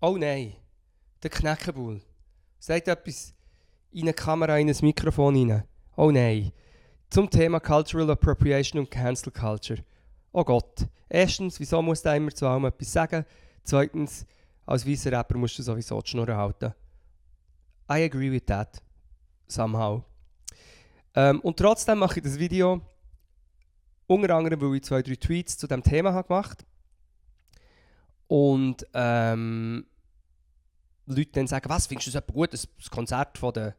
Oh nein, der Knäckebull. Sagt etwas in eine Kamera, in ein Mikrofon rein. Oh nein. Zum Thema Cultural Appropriation und Cancel Culture. Oh Gott. Erstens, wieso muss der immer zu allem etwas sagen? Zweitens, als weißer Rapper musst du sowieso die Schnur halten. I agree with that. Somehow. Ähm, und trotzdem mache ich das Video unter anderem, weil ich zwei, drei Tweets zu dem Thema habe gemacht und ähm, Leute dann sagen, was, findest du das gut? Das, Konzert von den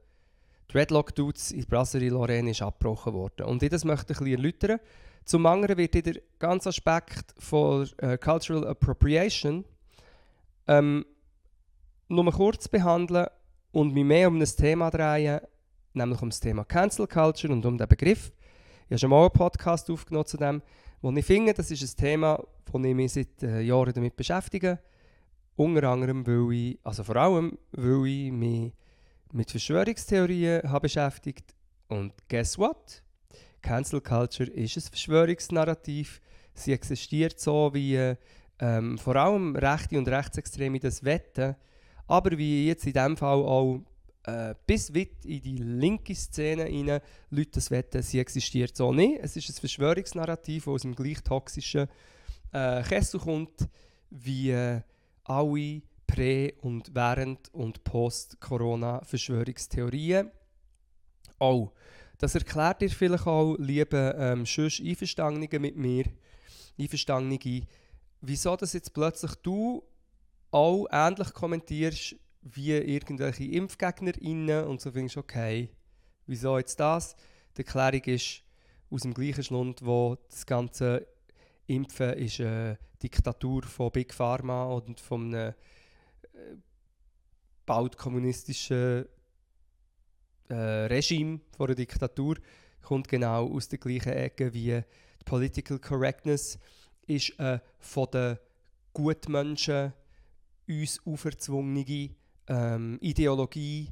Dreadlock Dudes in Brasserie Lorraine ist abgebrochen worden. Und ich das möchte ich ein bisschen erläutern. Zum anderen wird der ganze Aspekt von äh, Cultural Appropriation ähm, nur kurz behandeln und mich mehr um ein Thema drehen, nämlich um das Thema Cancel Culture und um den Begriff. Ich habe schon mal einen Podcast aufgenommen zu dem, wo ich finde, das ist ein Thema, wo ich mich seit äh, Jahren damit beschäftige. Unter anderem, weil ich, also vor allem, weil ich mich mit Verschwörungstheorien habe beschäftigt. Und guess what? Cancel Culture ist ein Verschwörungsnarrativ. Sie existiert so, wie ähm, vor allem Rechte und Rechtsextreme das wetten, aber wie jetzt in diesem Fall auch äh, bis weit in die linke Szene rein Leute das wetten, sie existiert so nicht. Es ist ein Verschwörungsnarrativ, das aus dem gleich toxischen äh, Kessel kommt, wie äh, alle Prä- und Während- und Post-Corona-Verschwörungstheorien. Oh, das erklärt dir vielleicht auch, liebe ähm, Schüss Einverstandene mit mir, Einverstandene, wieso das jetzt plötzlich du auch ähnlich kommentierst wie irgendwelche ImpfgegnerInnen und so findest du, okay, wieso jetzt das? Die Erklärung ist aus dem gleichen Schlund, wo das ganze Impfen ist eine Diktatur von Big Pharma und von einem äh, bald kommunistischen äh, Regime, von einer Diktatur, kommt genau aus der gleichen Ecke wie die Political Correctness ist äh, von den Gutmenschen uns auferzwungene ähm, Ideologie,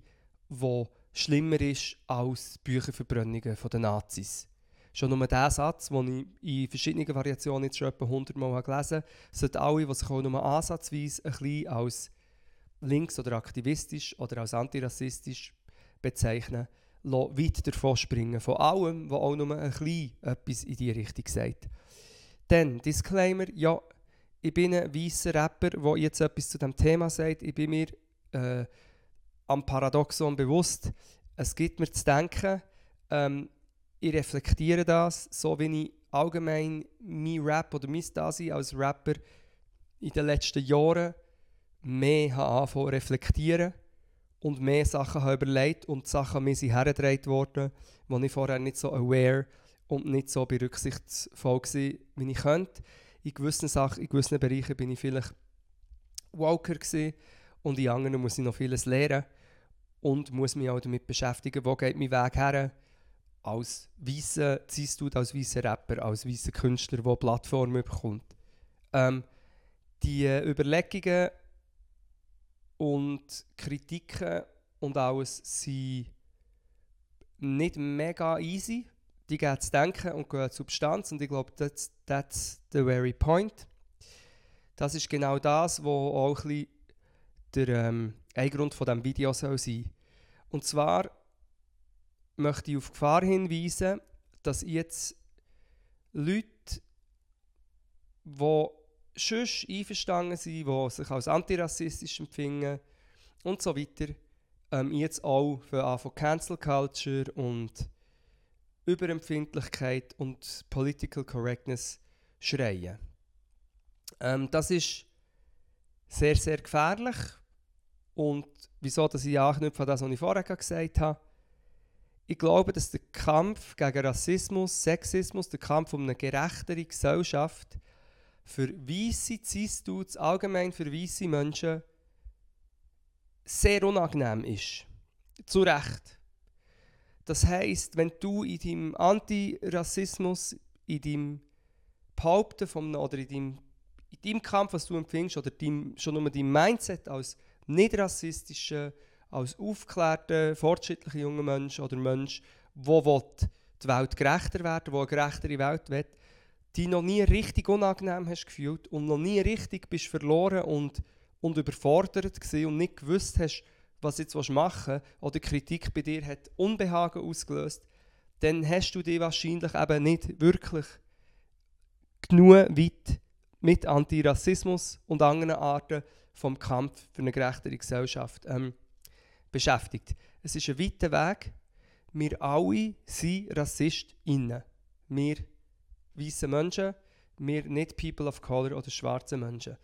die schlimmer ist als Bücherverbrennungen der Nazis. Schon nur dieser Satz, den ich in verschiedenen Variationen jetzt schon etwa 100 Mal gelesen habe, sollten alle, die sich auch nur ansatzweise ein bisschen als links- oder aktivistisch oder als antirassistisch bezeichnen, weit davon springen. Von allem, was auch nur ein bisschen etwas in diese Richtung sagt. Dann, Disclaimer, ja, ich bin ein weißer Rapper, der jetzt etwas zu dem Thema sagt. Ich bin mir äh, am Paradoxon bewusst. Es gibt mir zu denken, ähm, ich reflektiere das, so wie ich allgemein mein Rap oder mein Dasein als Rapper in den letzten Jahren mehr habe angefangen reflektieren und mehr Sachen habe überlegt und Sachen mir sind hergetragen worden, wo ich vorher nicht so aware und nicht so berücksichtsvoll war, wie ich könnte. In gewissen Sachen, in gewissen Bereichen bin ich vielleicht woker gewesen, und in anderen muss ich noch vieles lernen und muss mich auch damit beschäftigen, wo geht mein Weg her als weißer cis als weißer Rapper, als weißer Künstler, der Plattformen bekommt. Ähm, die Überlegungen und Kritiken und alles sind nicht mega easy. Die gehen zu denken und gehen zur Substanz und ich glaube, that's, that's the very point. Das ist genau das, was auch ein bisschen der ähm, ein Grund von diesem Video soll sein. Und zwar möchte ich auf Gefahr hinweisen, dass jetzt Leute, die schon einverstanden sind, die sich als antirassistisch empfinden und so weiter, ähm, jetzt auch für von Cancel Culture und Überempfindlichkeit und Political Correctness schreien. Ähm, das ist sehr, sehr gefährlich. Und wieso dass ich anknüpfe an das, was ich vorher gesagt habe. Ich glaube, dass der Kampf gegen Rassismus, Sexismus, der Kampf um eine gerechtere Gesellschaft für weiße cis allgemein für weiße Menschen, sehr unangenehm ist. Zu Recht. Das heisst, wenn du in deinem Antirassismus, in deinem Behaupten von oder in deinem in deinem Kampf, was du empfindest, oder dein, schon nur dein Mindset als nicht rassistischer, als aufgeklärter, fortschrittlicher junger Mensch oder Mensch, der die Welt gerechter werden will, der eine gerechtere Welt will, die noch nie richtig unangenehm hast gefühlt und noch nie richtig bist verloren und und überfordert gewesen und nicht gewusst hast, was jetzt machen willst, oder Kritik bei dir hat Unbehagen ausgelöst, dann hast du dich wahrscheinlich eben nicht wirklich genug weit mit Antirassismus und anderen Arten vom Kampf für eine gerechtere Gesellschaft ähm, beschäftigt. Es ist ein weiter Weg. Wir alle sind RassistInnen. Wir weiße Menschen, wir nicht People of Color oder schwarze Menschen.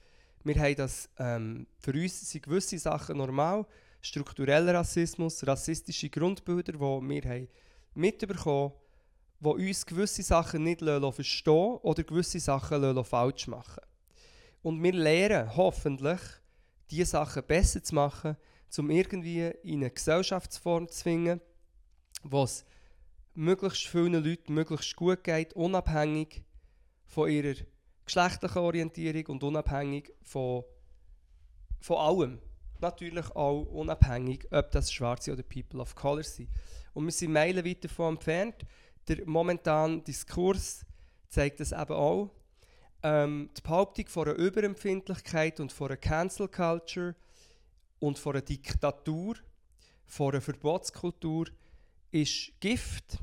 Wir haben das, ähm, für uns sind gewisse Sachen normal, struktureller Rassismus, rassistische Grundbilder, die wir haben mitbekommen die uns gewisse Sachen nicht verstehen oder gewisse Sachen falsch machen Und wir lernen hoffentlich, diese Sachen besser zu machen, um irgendwie in eine Gesellschaftsform zu zwingen, wo es möglichst vielen Leuten möglichst gut geht, unabhängig von ihrer geschlechtlichen Orientierung und unabhängig von, von allem. Natürlich auch unabhängig, ob das Schwarze oder People of Color sind. Und wir sind meilenweit davon entfernt. Der momentane Diskurs zeigt das eben auch. Ähm, die Behauptung von einer Überempfindlichkeit und von einer Cancel Culture und von einer Diktatur, von einer Verbotskultur ist Gift.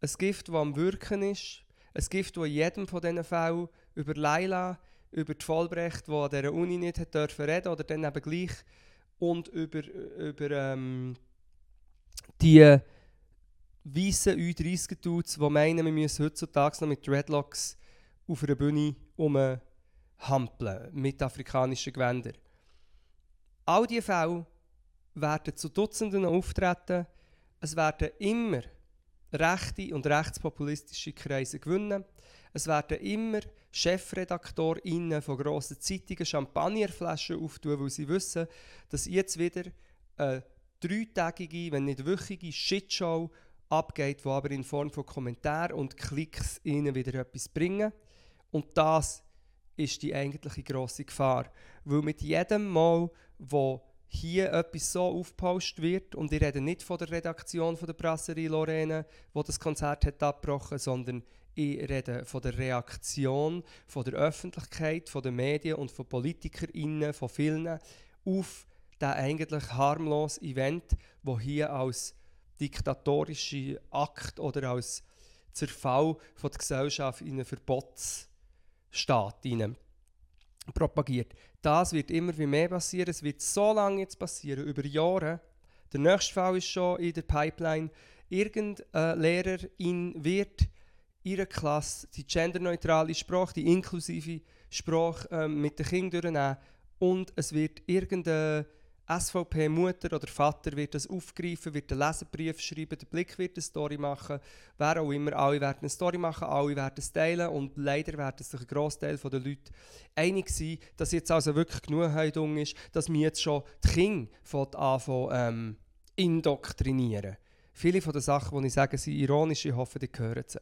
Ein Gift, das am Wirken ist. Ein Gift, das in jedem von diesen Fällen über Leila, über die Vollbrecht, die an dieser Uni nicht hat dürfen reden oder dann eben gleich, und über, über ähm, die weißen U30-Dudes, die meinen, wir müssen heutzutage noch mit Dreadlocks auf einer Bühne umhampeln, mit afrikanischen Gewändern. All diese Fälle werden zu Dutzenden auftreten. Es werden immer rechte und rechtspopulistische Kreise gewinnen. Es werden immer ChefredaktorInnen von grossen Zeitungen Champagnerflaschen auftun, weil sie wissen, dass jetzt wieder eine dreitägige, wenn nicht wöchige Shitshow abgeht, die aber in Form von Kommentaren und Klicks ihnen wieder etwas bringen. Und das ist die eigentliche grosse Gefahr. Weil mit jedem Mal, wo hier etwas so aufgepostet wird, und ich rede nicht von der Redaktion von der Brasserie Lorraine, wo das Konzert hat abgebrochen, sondern ich rede von der Reaktion von der Öffentlichkeit, von den Medien und von PolitikerInnen, von vielen, auf den eigentlich harmlosen Event, wo hier als diktatorischer Akt oder als Zerfall von der Gesellschaft in einen Verbotsstaat propagiert. Das wird immer wie mehr passieren. Es wird so lange jetzt passieren, über Jahre. Der nächste Fall ist schon in der Pipeline. Irgendein Lehrerin wird ihre Klasse die genderneutrale Sprache, die inklusive Sprache ähm, mit den Kindern durchnehmen und es wird irgendeine SVP-Mutter oder Vater wird das aufgreifen, wird einen Leserbrief schreiben, der Blick wird eine Story machen, wer auch immer, alle werden eine Story machen, alle werden es teilen und leider werden sich ein Großteil der Leute einig sein, dass jetzt also wirklich genug Heidung ist, dass wir jetzt schon die Kinder anfangen ähm, indoktrinieren. Viele von den Sachen, die ich sage, sind ironisch, ich hoffe, die hören sie.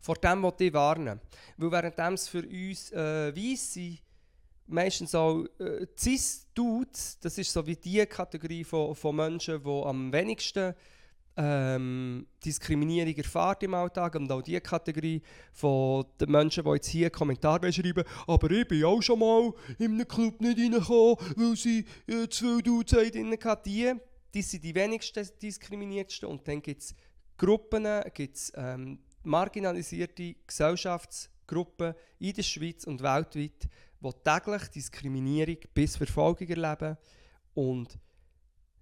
Vor dem wollte ich warnen, weil während es für uns äh, Weisse meistens auch äh, Cis-Dudes, das ist so wie die Kategorie von, von Menschen, die am wenigsten ähm, Diskriminierung erfahren im Alltag und auch die Kategorie von den Menschen, die jetzt hier Kommentare schreiben, aber ich bin auch schon mal in einem Club nicht reingekommen, weil sie äh, zwei Dudes drin hatten. Die, die sind die wenigsten diskriminiertsten und dann gibt es Gruppen, gibt's, ähm, marginalisierte Gesellschaftsgruppen in der Schweiz und weltweit, die täglich Diskriminierung bis Verfolgung erleben und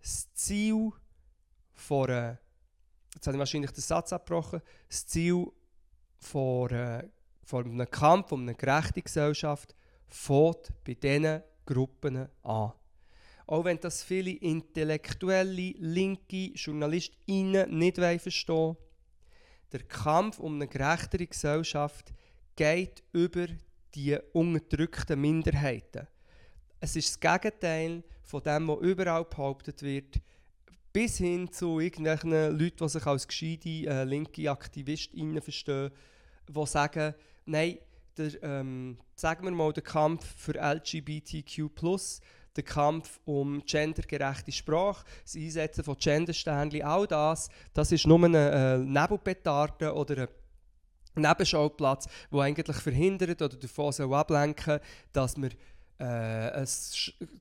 das Ziel von einer, jetzt habe ich wahrscheinlich den Satz abgebrochen, das Ziel von, von einem Kampf um eine gerechte Gesellschaft fängt bei diesen Gruppen an. Auch wenn das viele intellektuelle, linke JournalistInnen nicht verstehen der Kampf um eine gerechtere Gesellschaft geht über die unterdrückten Minderheiten. Es ist das Gegenteil von dem, was überall behauptet wird, bis hin zu irgendwelchen Leuten, die sich als gescheite äh, linke AktivistInnen verstehen, die sagen, nein, der, ähm, sagen wir mal, der Kampf für LGBTQ+, der Kampf um gendergerechte Sprache, das Einsetzen von Gendersternchen, all das, das ist nur eine äh, Nebelpetarde oder ein Nebenschauplatz, der eigentlich verhindert oder davon soll ablenken dass wir äh,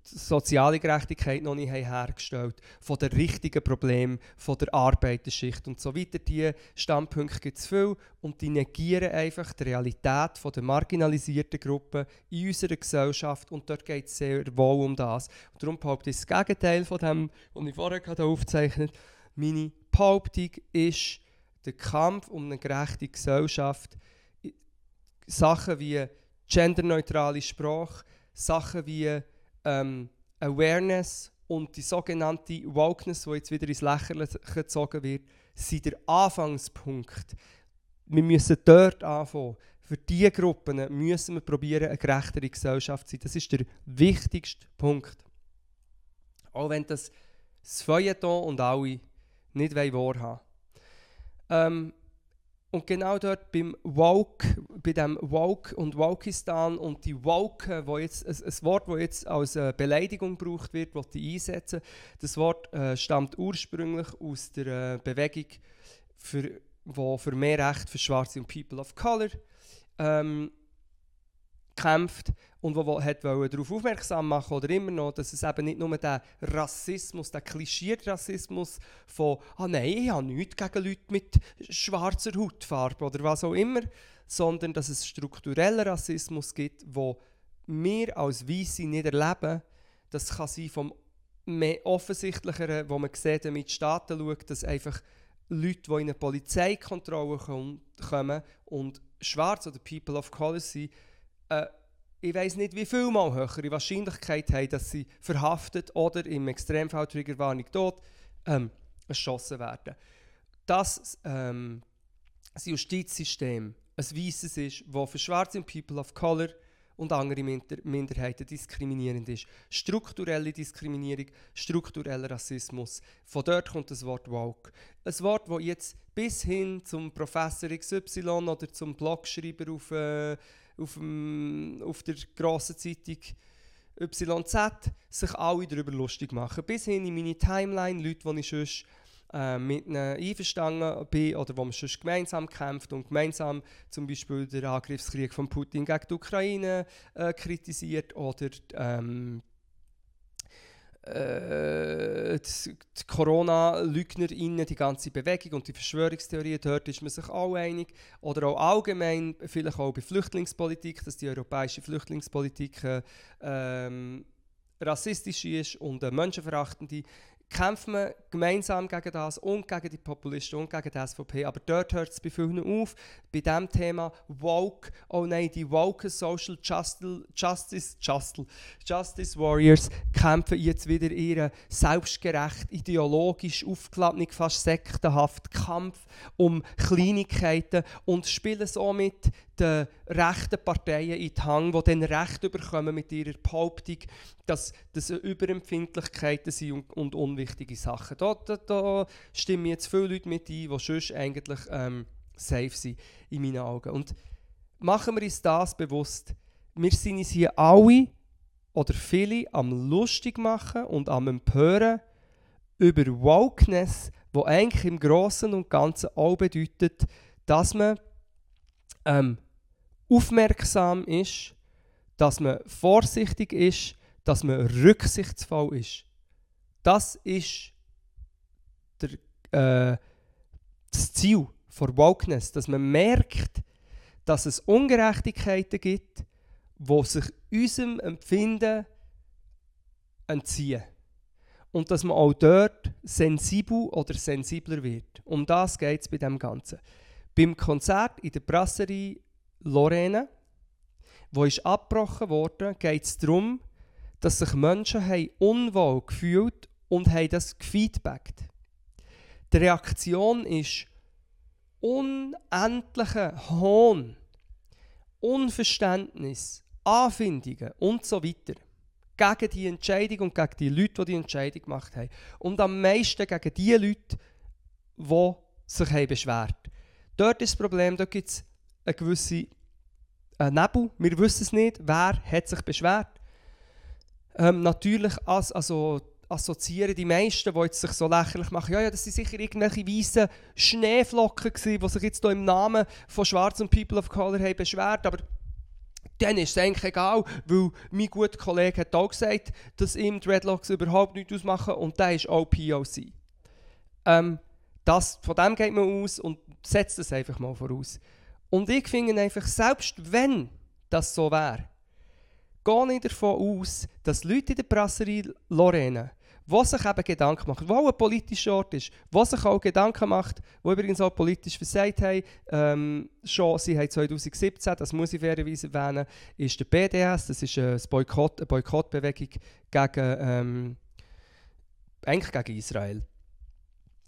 soziale Gerechtigkeit noch nicht hergestellt von den richtigen Problemen von der Arbeiterschicht und so weiter. Diese Standpunkte gibt es viel und die negieren einfach die Realität von der marginalisierten Gruppen in unserer Gesellschaft und dort geht es sehr wohl um das. Und darum behaupte ich das Gegenteil von dem, was ich vorher aufgezeichnet habe. Meine Behauptung ist, der Kampf um eine gerechte Gesellschaft, Sachen wie genderneutrale Sprache, Sachen wie ähm, Awareness und die sogenannte Wokeness, die jetzt wieder ins Lächerliche gezogen wird, sind der Anfangspunkt. Wir müssen dort anfangen. Für diese Gruppen müssen wir probieren, eine gerechtere Gesellschaft zu sein. Das ist der wichtigste Punkt. Auch wenn das das Feuilleton und alle nicht wahrhaben ähm, und genau dort beim Woke, bei dem Woke und Wokistan und die Woke, wo jetzt, ein, Wort, das jetzt als äh, Beleidigung gebraucht wird, das ich einsetzen. Das Wort äh, stammt ursprünglich aus der äh, Bewegung, für, wo für mehr Recht für Schwarze und People of Color ähm, kämpft und wo hat darauf aufmerksam machen oder immer noch, dass es eben nicht nur der Rassismus, der klischierte Rassismus von «Ah nein, ich habe nichts gegen Leute mit schwarzer Hautfarbe» oder was auch immer, sondern dass es strukturellen Rassismus gibt, wo wir als Weisse nicht erleben. Das kann sein vom mehr offensichtlicheren, wo man sieht, wenn man in die Staaten schaut, dass einfach Leute, die in eine Polizeikontrolle kommen und schwarz oder People of Color sind, äh, ich weiß nicht, wie viel mal höhere Wahrscheinlichkeit haben, dass sie verhaftet oder im Extremfall Triggerwarnung tot ähm, erschossen werden. Das, ähm, das Justizsystem ein weißes ist, das für schwarze People of Color und andere Minderheiten diskriminierend ist. Strukturelle Diskriminierung, struktureller Rassismus. Von dort kommt das Wort Woke. Ein Wort, das jetzt bis hin zum Professor XY oder zum Blogschreiber auf äh, auf, dem, auf der grossen Zeitung YZ sich alle darüber lustig machen. Bis hin in meine Timeline, Leute, die ich sonst äh, mit ihnen einverstanden bin oder wo man sonst gemeinsam kämpft und gemeinsam zum Beispiel den Angriffskrieg von Putin gegen die Ukraine äh, kritisiert oder ähm, äh, die Corona-LeugnerInnen, die ganze Bewegung und die Verschwörungstheorien, dort ist man sich auch einig. Oder auch allgemein, vielleicht auch bei Flüchtlingspolitik, dass die europäische Flüchtlingspolitik äh, ähm, rassistisch ist und äh, menschenverachtende kämpft man gemeinsam gegen das und gegen die Populisten und gegen die SVP. Aber dort hört es bei vielen auf. Bei diesem Thema Woke, oh nein, die Woke Social Justice, Justice, Justice, Warriors kämpfen jetzt wieder ihren selbstgerecht, ideologisch aufgeladenen, fast sektenhaften Kampf um Kleinigkeiten und spielen somit den rechten Parteien in die Hang, die dann Recht bekommen mit ihrer Behauptung, dass das Überempfindlichkeiten sind und, und unwichtige Sachen. Da, da, da, stimmen jetzt viele Leute mit ein, die sonst eigentlich ähm, safe sind, in meinen Augen. Und machen wir uns das bewusst. Wir sind uns hier alle oder viele am lustig machen und am empören über Wokeness, wo eigentlich im Großen und Ganzen auch bedeutet, dass man ähm, aufmerksam ist, dass man vorsichtig ist, dass man rücksichtsvoll ist. Das ist der, äh, das Ziel von Wokeness, dass man merkt, dass es Ungerechtigkeiten gibt, die sich unserem Empfinden entziehen. Und dass man auch dort sensibel oder sensibler wird. Um das geht es bei dem Ganzen. Beim Konzert in der Brasserie Lorena, wo ist abgebrochen wurde, geht es darum, dass sich Menschen haben unwohl gefühlt und haben das gefeedbackt. Die Reaktion ist unendlicher Hohn, Unverständnis, Anfindungen und so weiter gegen die Entscheidung und gegen die Leute, die die Entscheidung gemacht haben. Und am meisten gegen die Leute, die sich haben beschwert Dort ist das Problem, dort gibt es eine gewisse äh, Nebel. Wir wissen es nicht, wer hat sich beschwert. Ähm, natürlich as, also, assoziieren die meisten, die jetzt sich so lächerlich machen, ja, ja, das sind sicher irgendwelche weißen Schneeflocken gewesen, die sich jetzt hier im Namen von schwarzen People of Color haben beschwert, aber dann ist es eigentlich egal, weil mein guter Kollege hat auch gesagt, dass ihm Dreadlocks überhaupt nichts ausmachen und der ist auch POC. Ähm, das, von dem geht man aus und setzt das einfach mal voraus. Und ich finde einfach, selbst wenn das so wäre, gehe nicht davon aus, dass Leute in der Brasserie Lorena wo sich eben Gedanken macht, wo ein politischer Ort ist, wo sich auch Gedanken macht, wo übrigens auch politisch versagt haben, ähm, schon, sie haben 2017, das muss ich fairerweise erwähnen, ist der BDS, das ist eine, Boykott, eine Boykottbewegung gegen, ähm, eigentlich gegen Israel.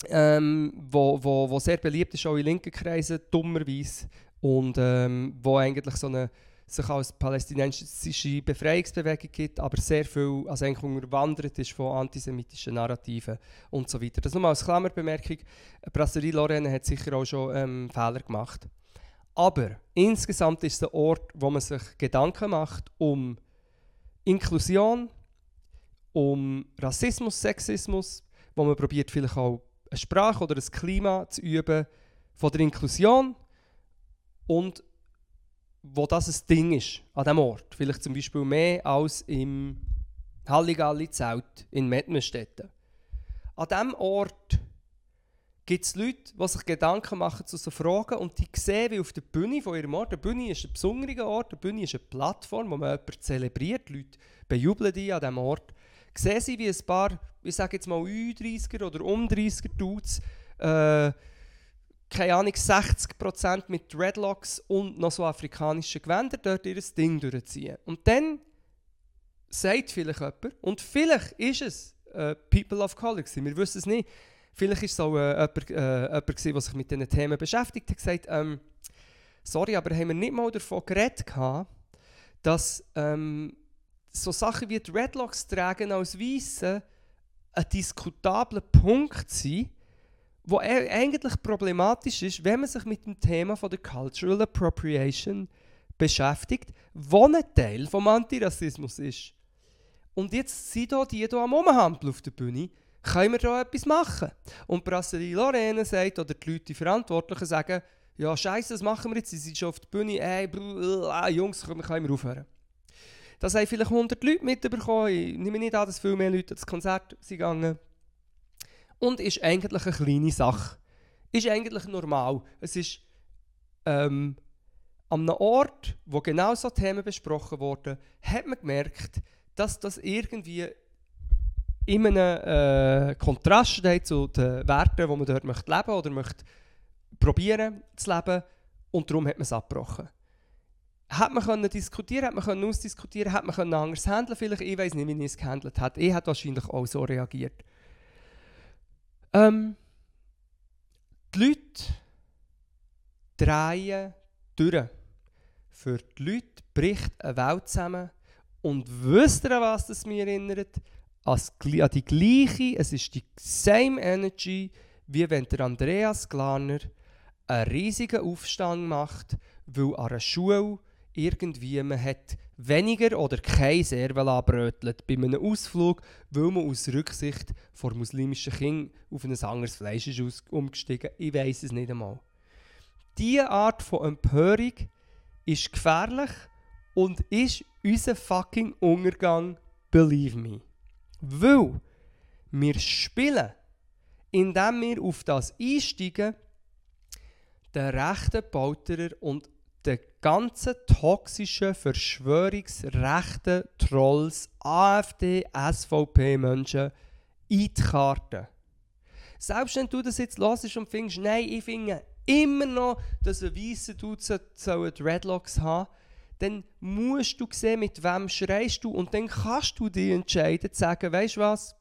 Ähm, wo, wo, wo sehr beliebt ist, auch in linken Kreisen, dummerweise, und ähm, wo eigentlich so eine sich als palästinensische Befreiungsbewegung gibt, aber sehr viel also unterwandert ist von antisemitischen Narrativen und so weiter. Das nur mal als Klammerbemerkung. Brasserie Lorraine hat sicher auch schon ähm, Fehler gemacht. Aber insgesamt ist es ein Ort, wo man sich Gedanken macht um Inklusion, um Rassismus, Sexismus, wo man probiert vielleicht auch eine Sprache oder ein Klima zu üben von der Inklusion und wo das ein Ding ist, an diesem Ort. Vielleicht zum Beispiel mehr als im Halligalli-Zelt in Mettmerstetten. An diesem Ort gibt es Leute, die sich Gedanken machen zu so Fragen und die sehen, wie auf der Bühne von ihrem Ort, der Bühne ist ein besonderer Ort, der Bühne ist eine Plattform, wo man jemanden zelebriert, Leute bejubeln die an diesem Ort, sehen sie, wie ein paar, ich sage jetzt mal U30er oder um 30er Dudes, äh, keine Ahnung, 60% mit Dreadlocks und noch so afrikanischen Gewändern dort ihr Ding durchziehen. Und dann sagt vielleicht jemand, und vielleicht ist es äh, People of Color gewesen, wir wissen es nicht, vielleicht ist es auch äh, jemand, äh, jemand der sich mit diesen Themen beschäftigt hat, gesagt, ähm, sorry, aber haben wir nicht mal davon geredet dass ähm, so Sachen wie Dreadlocks tragen als Weisse ein diskutabler Punkt sind, wo eigentlich problematisch ist, wenn man sich mit dem Thema von der Cultural Appropriation beschäftigt, wo ein Teil vom Antirassismus ist. Und jetzt sind hier die hier am Umhampel auf der Bühne, können wir da etwas machen? Und Brasserie Lorraine sagt, oder die Leute, die Verantwortlichen sagen, ja scheiße, das machen wir jetzt, sie sind schon auf der Bühne, ey, brr, Jungs, können wir aufhören. Das haben vielleicht 100 Leute mitbekommen, ich nehme nicht an, dass viel mehr Leute das Konzert sind gegangen und ist eigentlich eine kleine Sache. Ist eigentlich normal. Es ist ähm, an einem Ort, wo genau so Themen besprochen wurden, hat man gemerkt, dass das irgendwie in einem äh, Kontrast steht zu den Werten, die man dort möchte leben oder möchte probieren zu leben und darum hat man es abgebrochen. Hat man können diskutieren, hat man können ausdiskutieren, hat man können anders handeln vielleicht, ich weiß nicht, wie ich es gehandelt hat. Ich hat wahrscheinlich auch so reagiert. Ähm, die Leute drehen durch. Für die Leute bricht eine Welt zusammen. Und wisst ihr, was das mir erinnert? An die gleiche, es ist die same Energy, wie wenn der Andreas Glaner einen riesigen Aufstand macht, weil an einer Schule irgendwie man hat weniger oder kein Servala brötelt bei einem Ausflug, weil man aus Rücksicht vor muslimischen Kindern auf ein anderes Fleisch ist umgestiegen. Ich weiß es nicht einmal. Diese Art von Empörung ist gefährlich und ist unser fucking Untergang, believe me. Weil wir spielen, indem wir auf das einsteigen, den rechten Pauterer und den ganzen toxischen, verschwörungsrechten Trolls, AfD, SVP-Menschen in die Karte. Selbst wenn du das jetzt hörst und findest, nein, ich finde immer noch, dass ein weißer Dude so Dreadlocks haben dann musst du sehen, mit wem schreist du. Und dann kannst du dich entscheiden, zu sagen, weißt du was,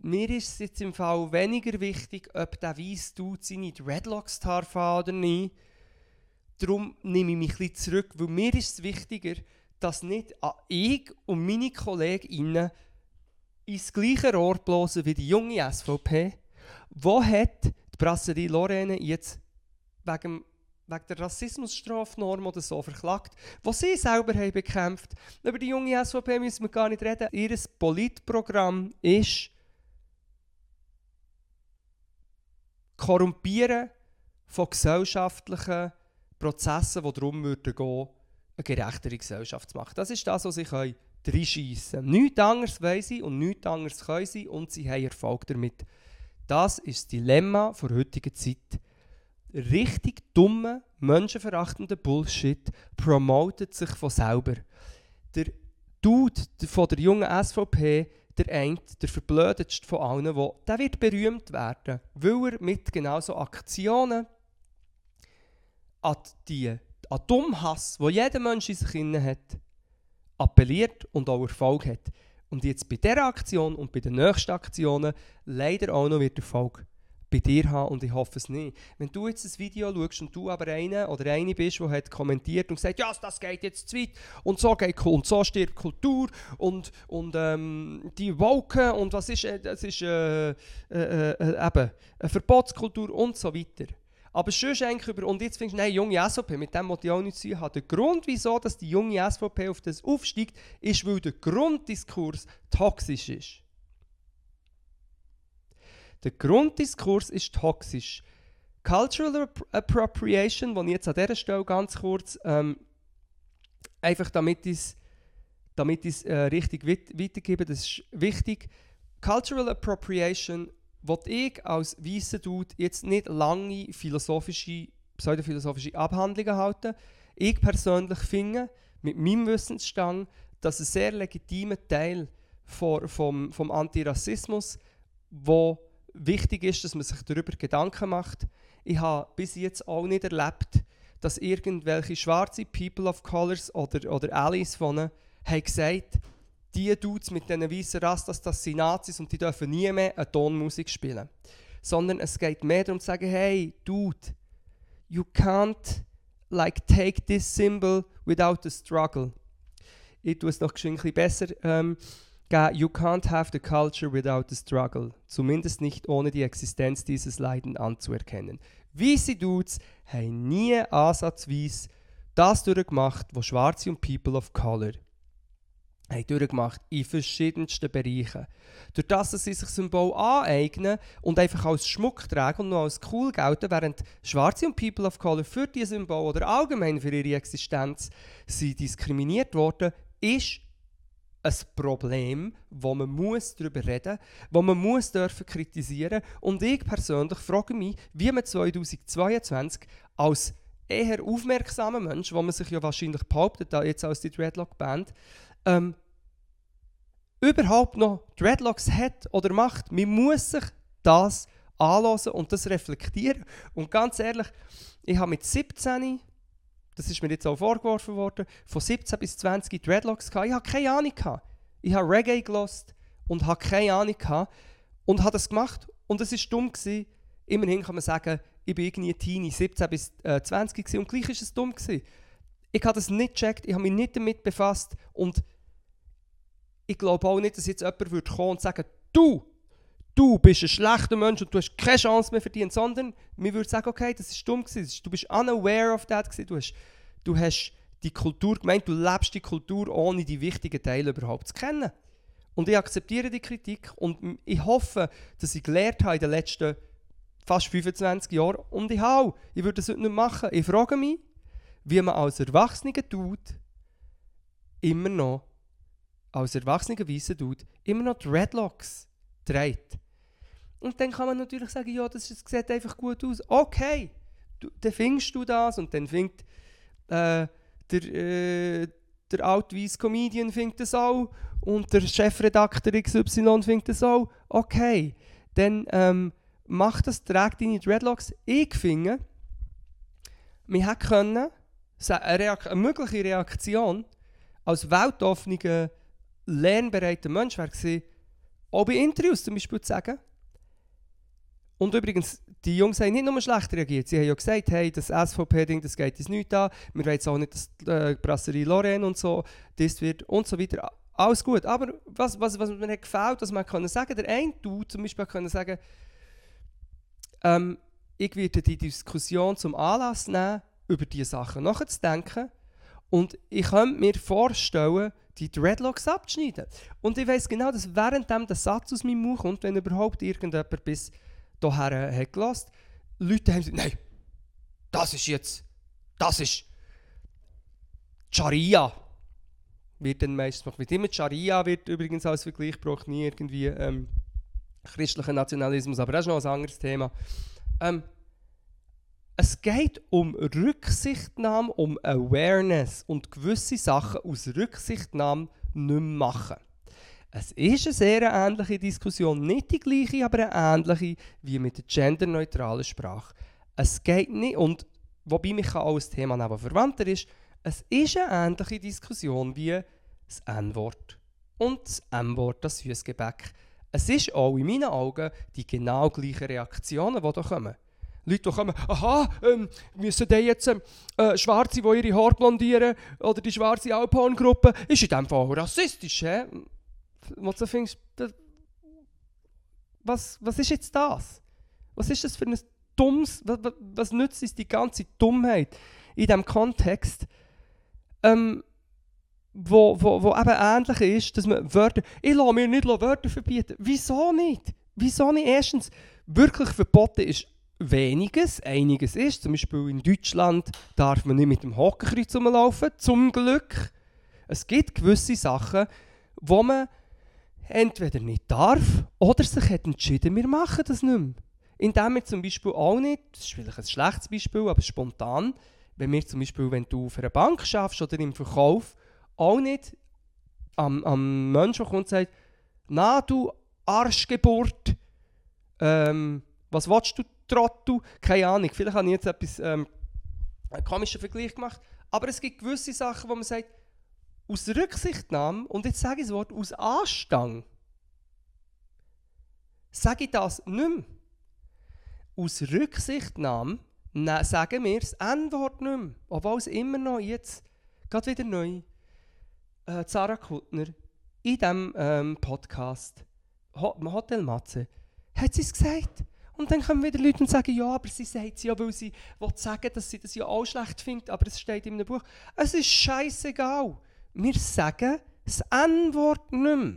mir ist es jetzt im Fall weniger wichtig, ob der weiße Dude seine Dreadlocks darf oder nicht, Darum nehme ich mich ein bisschen zurück, weil mir ist es wichtiger, dass nicht ich und meine Kolleginnen ins gleiche Rohr blasen wie die junge SVP. Wo hat die Brasserie Lorraine jetzt wegen, wegen der Rassismusstrafnorm oder so verklagt, wo sie selber haben bekämpft. Über die junge SVP müssen wir gar nicht reden. Ihr Politprogramm ist Korrumpieren von gesellschaftlichen Prozesse, die darum würden gehen, eine gerechtere Gesellschaft zu machen. Das ist das, was sie können reinschiessen können. Nichts anderes wollen sie und nichts anderes können sie und sie haben Erfolg damit. Das ist das Dilemma der heutigen Zeit. Richtig dumme, menschenverachtender Bullshit promotet sich von selber. Der Dude von der jungen SVP, der eine, der verblödetste von allen, der wird berühmt werden, weil er mit genau so Aktionen an, die, an Dummhass, wo jeder Mensch in sich inne hat, appelliert und auch Erfolg hat. Und jetzt bei dieser Aktion und bei den nächsten Aktionen leider auch noch wird Erfolg bei dir haben und ich hoffe es nicht. Wenn du jetzt das Video schaust und du aber einer oder eine bist, der hat kommentiert und gesagt, ja, das geht jetzt zu weit und so geht und so stirbt Kultur und, und ähm, die Woken und was ist, äh, das ist äh, äh, äh, eben eine Verbotskultur und so weiter. Aber sonst eigentlich über, und jetzt findest du, nein, junge SVP, mit dem was ich auch nichts zu tun habe. Der Grund, wieso dass die junge SVP auf das aufsteigt, ist, weil der Grunddiskurs toxisch ist. Der Grunddiskurs ist toxisch. Cultural Appropriation, die ich jetzt an dieser Stelle ganz kurz, ähm, einfach damit ich es damit äh, richtig weitergebe, das ist wichtig. Cultural Appropriation will ich als weißer Dude jetzt nicht lange philosophische, pseudophilosophische Abhandlungen halten. Ich persönlich finde, mit meinem Wissensstand, dass ein sehr legitimer Teil vor, vom, vom Antirassismus, wo wichtig ist, dass man sich darüber Gedanken macht. Ich habe bis jetzt auch nicht erlebt, dass irgendwelche schwarze People of Colors oder, oder Allies von ihnen haben gesagt, die Dudes mit diesen weißen Rastas, das sind Nazis und die dürfen nie mehr eine Tonmusik spielen. Sondern es geht mehr darum zu sagen, hey, Dude, you can't like take this symbol without a struggle. Ich tue es noch ein bisschen besser. Ähm, You can't have the culture without the struggle. Zumindest nicht ohne die Existenz dieses Leiden anzuerkennen. Weisse Dudes haben nie ansatzweise das durchgemacht, was Schwarze und People of Color haben durchgemacht in verschiedensten Bereichen. Durch das, dass sie sich Symbol aneignen und einfach als Schmuck tragen und noch als cool gelten, während Schwarze und People of Color für diese Symbol oder allgemein für ihre Existenz sie diskriminiert worden, ist ein Problem, wo man muss darüber reden wo man muss dürfen kritisieren Und ich persönlich frage mich, wie man 2022 als eher aufmerksamer Mensch, wo man sich ja wahrscheinlich behauptet, jetzt als die Dreadlock-Band, ähm, überhaupt noch Dreadlocks hat oder macht. Man muss sich das anlassen und das reflektieren. Und ganz ehrlich, ich habe mit 17 das ist mir jetzt auch vorgeworfen worden, von 17 bis 20 Dreadlocks gehabt. Ich habe keine Ahnung gehabt. Ich habe Reggae gelost und habe keine Ahnung gehabt und habe das gemacht und es war dumm gewesen. Immerhin kann man sagen, ich bin irgendwie Teenie, 17 bis äh, 20 gewesen, und gleich ist es dumm gewesen. Ich habe das nicht gecheckt, ich habe mich nicht damit befasst und ich glaube auch nicht, dass jetzt jemand würde kommen und sagen, du, du bist ein schlechter Mensch und du hast keine Chance mehr verdient, sondern mir würde sagen, okay, das ist dumm gewesen, du bist unaware of that gewesen, du hast, du hast die Kultur gemeint, du lebst die Kultur ohne die wichtigen Teile überhaupt zu kennen. Und ich akzeptiere die Kritik und ich hoffe, dass ich gelernt habe in den letzten fast 25 Jahren und ich auch, ich würde das heute nicht machen. Ich frage mich, wie man als Erwachsener tut, immer noch, als erwachsener weißer tut, immer noch Dreadlocks trägt. Und dann kann man natürlich sagen, ja, das, sieht einfach gut aus. Okay, du, dann findest du das und dann findet äh, der, äh, der Comedian findet das auch und der Chefredakteur XY findet das auch. Okay, dann ähm, mach das, trägt deine Dreadlocks. Ich finde, wir hätten können, eine, eine mögliche Reaktion als weltoffener, lernbereiter Mensch gewesen, auch bei Interviews zum Beispiel zu sagen, und übrigens, die Jungs haben nicht nur schlecht reagiert. Sie haben ja gesagt, hey, das SVP-Ding, das geht uns nicht an. Wir wollen jetzt auch nicht, dass die äh, Brasserie Lorraine und so das wird und so weiter. Alles gut. Aber was, was, was mir hat gefällt, dass man können sagen, der eine du zum Beispiel können sagen, ähm, ich werde die Diskussion zum Anlass nehmen, über diese Sachen nachzudenken. Und ich könnte mir vorstellen, die Dreadlocks abzuschneiden. Und ich weiß genau, dass während der Satz aus meinem Mund kommt, wenn überhaupt irgendjemand bis hierher hat gelassen. Leute haben gesagt, nein, das ist jetzt, das ist, Scharia wird dann meistens gemacht. Wird immer Scharia wird übrigens als Vergleich gebraucht, nie irgendwie ähm, christlicher Nationalismus, aber das ist noch ein anderes Thema. Ähm, es geht um Rücksichtnahme, um Awareness und gewisse Sachen aus Rücksichtnahme nicht mehr machen. Es ist eine sehr ähnliche Diskussion, nicht die gleiche, aber eine ähnliche wie mit der genderneutralen Sprache. Es geht nicht, und wobei mich auch ein Thema neben verwandter ist, es ist eine ähnliche Diskussion wie das N-Wort und das M-Wort, das Süßgebäck. Es ist auch in meinen Augen die genau gleichen Reaktionen, die da kommen. Leute, die kommen, aha, ähm, müssen die jetzt ähm, äh, Schwarze, die ihre Haare blondieren, oder die schwarze Alphorn-Gruppe, ist in dem Fall rassistisch, hä? Was du was, was ist jetzt das? Was ist das für ein dummes, was, was, was nützt uns die ganze Dummheit in diesem Kontext? Ähm, wo, wo, wo eben ähnlich ist, dass man Wörter, ich lasse mir nicht Wörter verbieten. Wieso nicht? Wieso nicht? Erstens, wirklich verboten ist weniges, einiges ist. Zum Beispiel in Deutschland darf man nicht mit dem Hockenkreuz rumlaufen, zum Glück. Es gibt gewisse Sachen, wo man entweder nicht darf oder sich hat entschieden, wir machen das nicht mehr. Indem wir zum Beispiel auch nicht, das ist vielleicht ein schlechtes Beispiel, aber spontan, wenn wir zum Beispiel, wenn du für eine Bank schaffst oder im Verkauf, auch nicht am, am Menschen kommt und sagt, na du Arschgeburt, ähm, was willst du Trottel? Keine Ahnung, vielleicht habe ich jetzt etwas, ähm, einen komischen Vergleich gemacht, aber es gibt gewisse Sachen, wo man sagt, aus Rücksichtnahme, und jetzt sage ich das Wort, aus Anstand, sage ich das nicht mehr. Aus Rücksichtnahme sagen wir das N-Wort nicht mehr, obwohl es immer noch jetzt, gerade wieder neu, äh, Sarah Kuttner in diesem ähm, Podcast Hotel Matze hat sie es gesagt. Und dann kommen wieder Leute und sagen, ja, aber sie sagt es ja, weil sie will sagen, dass sie das ja auch schlecht findet, aber es steht in einem Buch. Es ist scheißegal. Wir sagen das N-Wort nicht mehr.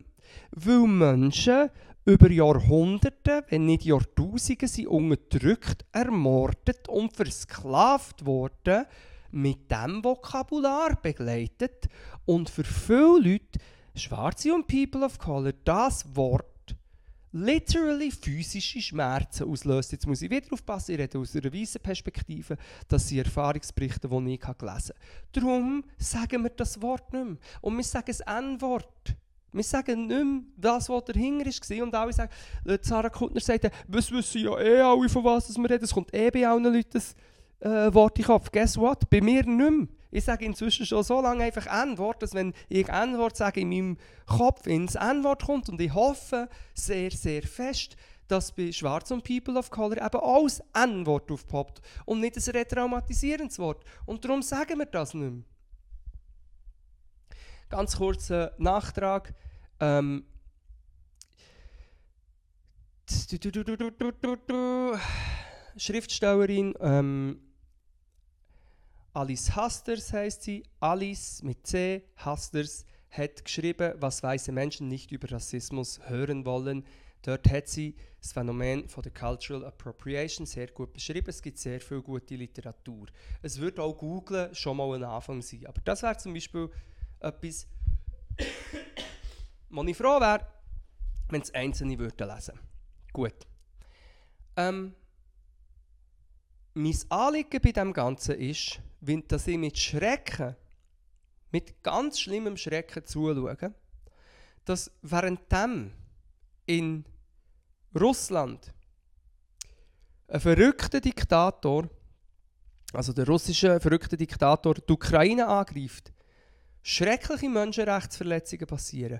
Weil Menschen über Jahrhunderte, wenn nicht Jahrtausende, sind unterdrückt, ermordet und versklavt worden mit dem Vokabular begleitet und für viele Leute, Schwarze und People of Color, das Wort literally physische Schmerzen auslöst. Jetzt muss ich wieder aufpassen, ich rede aus einer weißen Perspektive, dass sie Erfahrungsberichte, die ich gelesen habe. Darum sagen wir das Wort nicht mehr. Und wir sagen das N-Wort. Wir sagen nicht mehr das, was dahinter war. Und alle sagen, äh, Sarah Kuttner sagt, was wissen ja eh alle, von was wir reden. Es kommt eh bei allen Leuten das äh, Wort in den Kopf. Guess what? Bei mir nicht mehr. Ich sage inzwischen schon so lange einfach N-Wort, dass wenn ich N-Wort sage, in meinem Kopf ins N-Wort kommt. Und ich hoffe sehr, sehr fest, dass bei Schwarz und People of Color eben auch das N-Wort aufpoppt und nicht ein retraumatisierendes Wort. Und darum sagen wir das nicht mehr. Ganz kurzer Nachtrag. Ähm, Schriftstellerin ähm, Alice Hasters heißt sie. Alice mit C, Hasters, hat geschrieben, was weiße Menschen nicht über Rassismus hören wollen. Dort hat sie das Phänomen von der Cultural Appropriation sehr gut beschrieben. Es gibt sehr viel gute Literatur. Es wird auch Googlen schon mal ein Anfang sein. Aber das wäre zum Beispiel etwas, wo ich froh wäre, wenn es Einzelne würden lesen Gut. Ähm, mein Anliegen bei dem Ganzen ist, dass ich mit Schrecken, mit ganz schlimmem Schrecken zuschaue, dass währenddem in Russland ein verrückter Diktator, also der russische verrückte Diktator, die Ukraine angreift, schreckliche Menschenrechtsverletzungen passieren,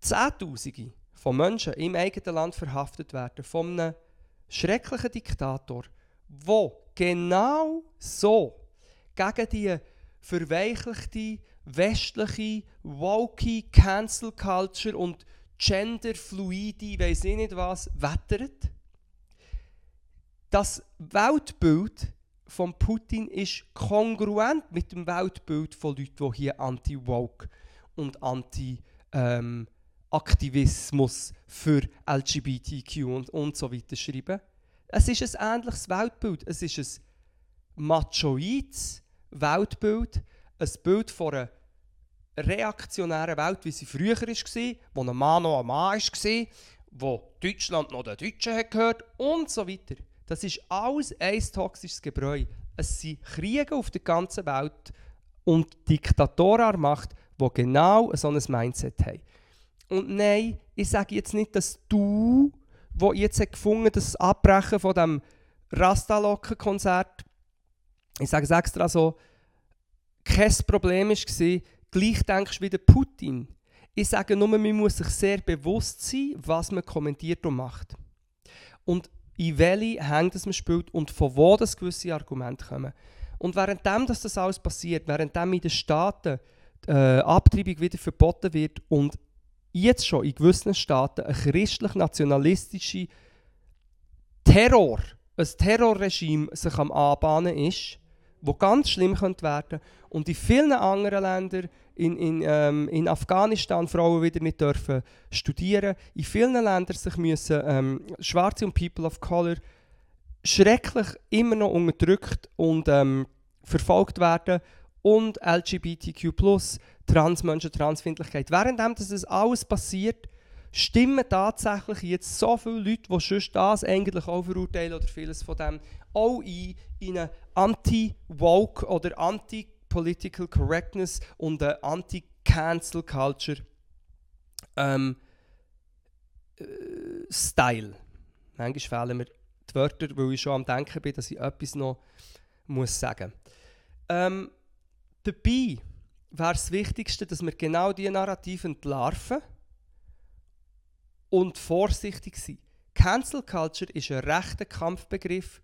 Zehntausende von Menschen im eigenen Land verhaftet werden von einem schrecklichen Diktator, der genau so gegen die verweichlichte, westliche, woke Cancel Culture und genderfluide, weiß ich nicht was, wettert. Das Weltbild von Putin ist kongruent mit dem Weltbild von Leuten, die hier anti-woke und anti-Aktivismus ähm, für LGBTQ und, und so weiter schreiben. Es ist ein ähnliches Weltbild. Es ist ein machoides Weltbild, ein Bild von einer reaktionären Welt, wie sie früher war, wo ein Mann noch ein Mann war, wo Deutschland noch den Deutschen gehört und so weiter. Das ist alles ein toxisches Gebräu. Es sind Kriege auf der ganzen Welt und Diktatoren an Macht, die genau so ein Mindset haben. Und nein, ich sage jetzt nicht, dass du, wo jetzt gefunden das Abbrechen von dem Rastalocken-Konzert, ich sage es extra so, kein Problem war, gleich denkst wie der Putin. Ich sage nur, man muss sich sehr bewusst sein, was man kommentiert und macht. Und in welche Hände man spielt und von wo das gewisse Argumente kommen. Und währenddem das alles passiert, währenddem in den Staaten äh, Abtreibung wieder verboten wird und jetzt schon in gewissen Staaten ein christlich-nationalistischer Terror, ein Terrorregime sich am Anbahnen ist, wo ganz schlimm könnte werden. Und in vielen anderen Ländern, in, in, ähm, in Afghanistan Frauen wieder nicht dürfen studieren, in vielen Ländern sich müssen ähm, Schwarze und People of Color schrecklich immer noch unterdrückt und ähm, verfolgt werden und LGBTQ+, Transmenschen, Transfindlichkeit. Währenddem das alles passiert, stimmen tatsächlich jetzt so viele Leute, die sonst das eigentlich auch verurteilen oder vieles von dem, auch ein in eine Anti-Woke oder Anti-Political Correctness und eine Anti-Cancel Culture ähm, äh, Style. Manchmal fehlen mir die Wörter, weil ich schon am Denken bin, dass ich etwas noch muss sagen muss. Ähm, dabei wäre das Wichtigste, dass wir genau diese Narrative entlarven und vorsichtig sind. Cancel Culture ist ein rechter Kampfbegriff,